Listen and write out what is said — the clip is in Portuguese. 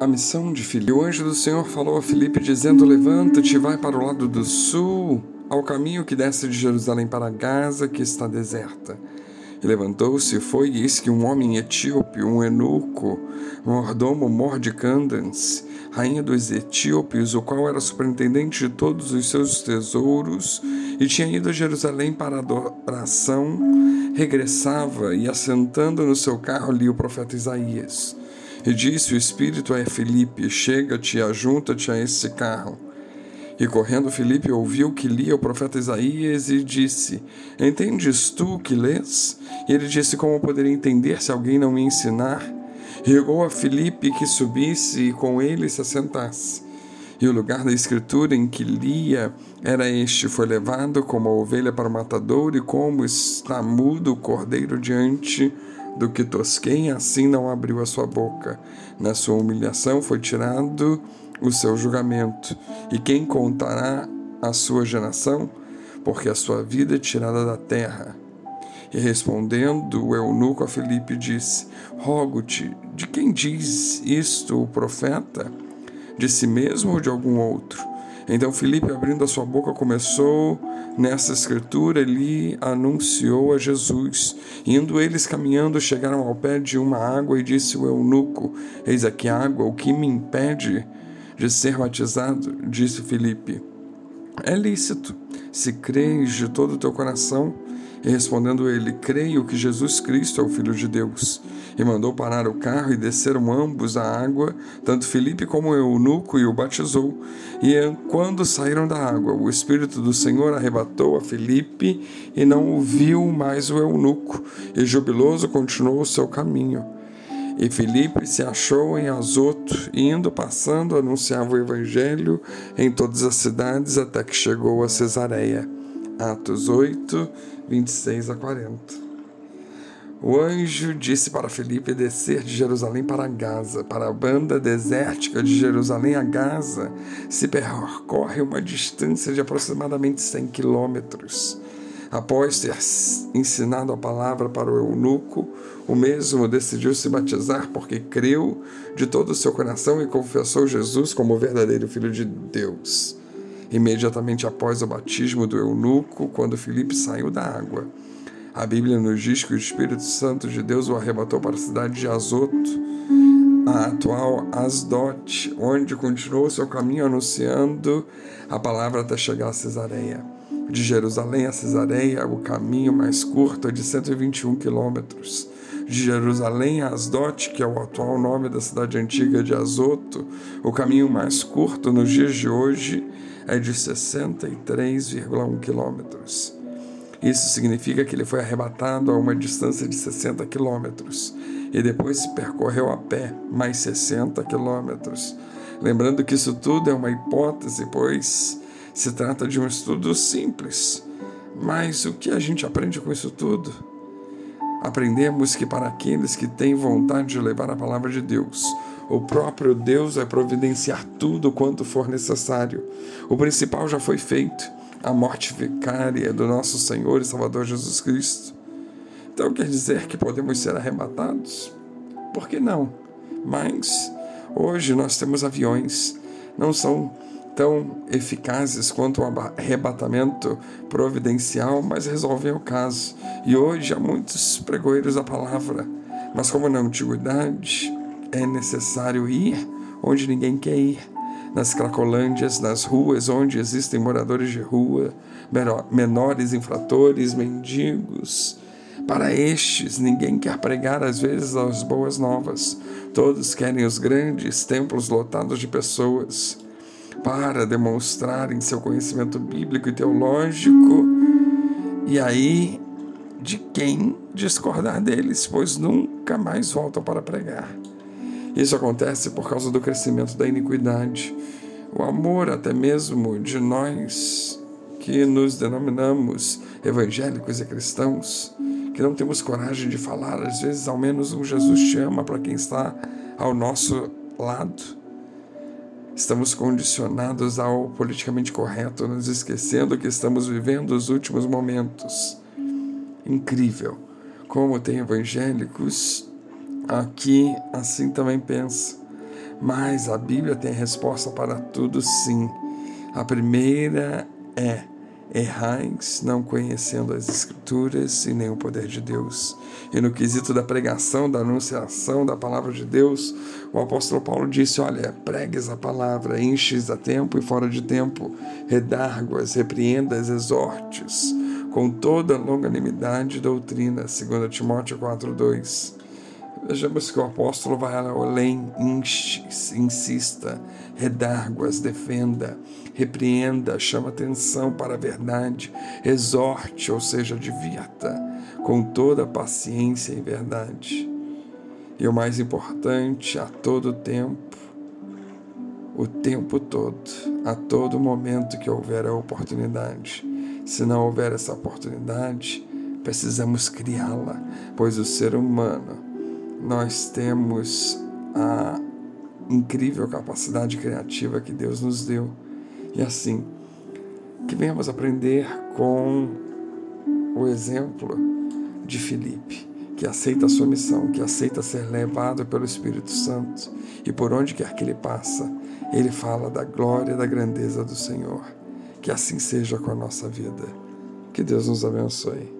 a missão de Filipe. O anjo do Senhor falou a Filipe, dizendo: Levanta-te e vai para o lado do sul, ao caminho que desce de Jerusalém para Gaza, que está deserta. E levantou-se e foi, e eis que um homem etíope, um eunuco, mordomo Mordicandans, rainha dos etíopes, o qual era superintendente de todos os seus tesouros, e tinha ido a Jerusalém para adoração, regressava e, assentando no seu carro, lia o profeta Isaías. E disse o Espírito a Felipe: Chega-te e ajunta-te a esse carro. E correndo Felipe ouviu que lia o profeta Isaías e disse: Entendes tu que lês? E ele disse: Como poderia entender se alguém não me ensinar? E a Felipe que subisse e com ele se assentasse. E o lugar da escritura em que lia era este: Foi levado como a ovelha para o matador, e como está mudo o cordeiro diante do que tosquem, assim não abriu a sua boca. Na sua humilhação foi tirado o seu julgamento. E quem contará a sua geração? Porque a sua vida é tirada da terra. E respondendo o eunuco a Filipe disse: Rogo-te, de quem diz isto o profeta? De si mesmo ou de algum outro? Então Filipe, abrindo a sua boca, começou nessa escritura, ele anunciou a Jesus. Indo eles caminhando, chegaram ao pé de uma água e disse o eunuco: Eis aqui água, o que me impede de ser batizado? Disse Filipe: É lícito, se crês de todo o teu coração e respondendo ele, creio que Jesus Cristo é o Filho de Deus. E mandou parar o carro e desceram ambos à água, tanto Felipe como o eunuco, e o batizou. E quando saíram da água, o Espírito do Senhor arrebatou a Felipe e não o viu mais o eunuco, e jubiloso continuou o seu caminho. E Felipe se achou em Azoto, e indo passando, anunciava o evangelho em todas as cidades até que chegou a Cesareia. Atos 8, 26 a 40. O anjo disse para Felipe descer de Jerusalém para Gaza. Para a banda desértica de Jerusalém a Gaza se percorre uma distância de aproximadamente 100 quilômetros. Após ter ensinado a palavra para o eunuco, o mesmo decidiu se batizar porque creu de todo o seu coração e confessou Jesus como o verdadeiro Filho de Deus imediatamente após o batismo do eunuco, quando Filipe saiu da água. A Bíblia nos diz que o Espírito Santo de Deus o arrebatou para a cidade de Azoto, a atual Asdod, onde continuou seu caminho anunciando a palavra até chegar a Cesareia. De Jerusalém a Cesareia, o caminho mais curto é de 121 quilômetros. De Jerusalém a Asdod, que é o atual nome da cidade antiga de Azoto, o caminho mais curto nos dias de hoje é de 63,1 quilômetros. Isso significa que ele foi arrebatado a uma distância de 60 quilômetros e depois percorreu a pé mais 60 quilômetros. Lembrando que isso tudo é uma hipótese, pois se trata de um estudo simples. Mas o que a gente aprende com isso tudo? Aprendemos que para aqueles que têm vontade de levar a palavra de Deus, o próprio Deus vai providenciar tudo quanto for necessário. O principal já foi feito, a morte vicária do nosso Senhor e Salvador Jesus Cristo. Então quer dizer que podemos ser arrebatados? Por que não? Mas hoje nós temos aviões, não são tão eficazes quanto o arrebatamento providencial, mas resolvem o caso. E hoje há muitos pregoeiros da palavra, mas como na antiguidade é necessário ir onde ninguém quer ir. Nas cracolândias, nas ruas onde existem moradores de rua, menores infratores, mendigos. Para estes, ninguém quer pregar às vezes as boas novas. Todos querem os grandes templos lotados de pessoas para demonstrarem seu conhecimento bíblico e teológico. E aí, de quem discordar deles, pois nunca mais voltam para pregar. Isso acontece por causa do crescimento da iniquidade. O amor, até mesmo de nós que nos denominamos evangélicos e cristãos, que não temos coragem de falar, às vezes, ao menos um Jesus te ama para quem está ao nosso lado. Estamos condicionados ao politicamente correto, nos esquecendo que estamos vivendo os últimos momentos. Incrível como tem evangélicos aqui assim também pensa. Mas a Bíblia tem resposta para tudo, sim. A primeira é: errais não conhecendo as Escrituras e nem o poder de Deus. E no quesito da pregação, da anunciação da palavra de Deus, o apóstolo Paulo disse: Olha, pregues a palavra, enches a tempo e fora de tempo, redarguas, repreendas, exortes, com toda longanimidade e doutrina, 2 Timóteo 4,2. Vejamos que o apóstolo vai além, insista, redarguas, defenda, repreenda, chama atenção para a verdade, exorte, ou seja, divirta, com toda paciência e verdade. E o mais importante, a todo tempo, o tempo todo, a todo momento que houver a oportunidade. Se não houver essa oportunidade, precisamos criá-la, pois o ser humano nós temos a incrível capacidade criativa que Deus nos deu. E assim, que venhamos aprender com o exemplo de Filipe, que aceita a sua missão, que aceita ser levado pelo Espírito Santo e por onde quer que ele passa, ele fala da glória e da grandeza do Senhor. Que assim seja com a nossa vida. Que Deus nos abençoe.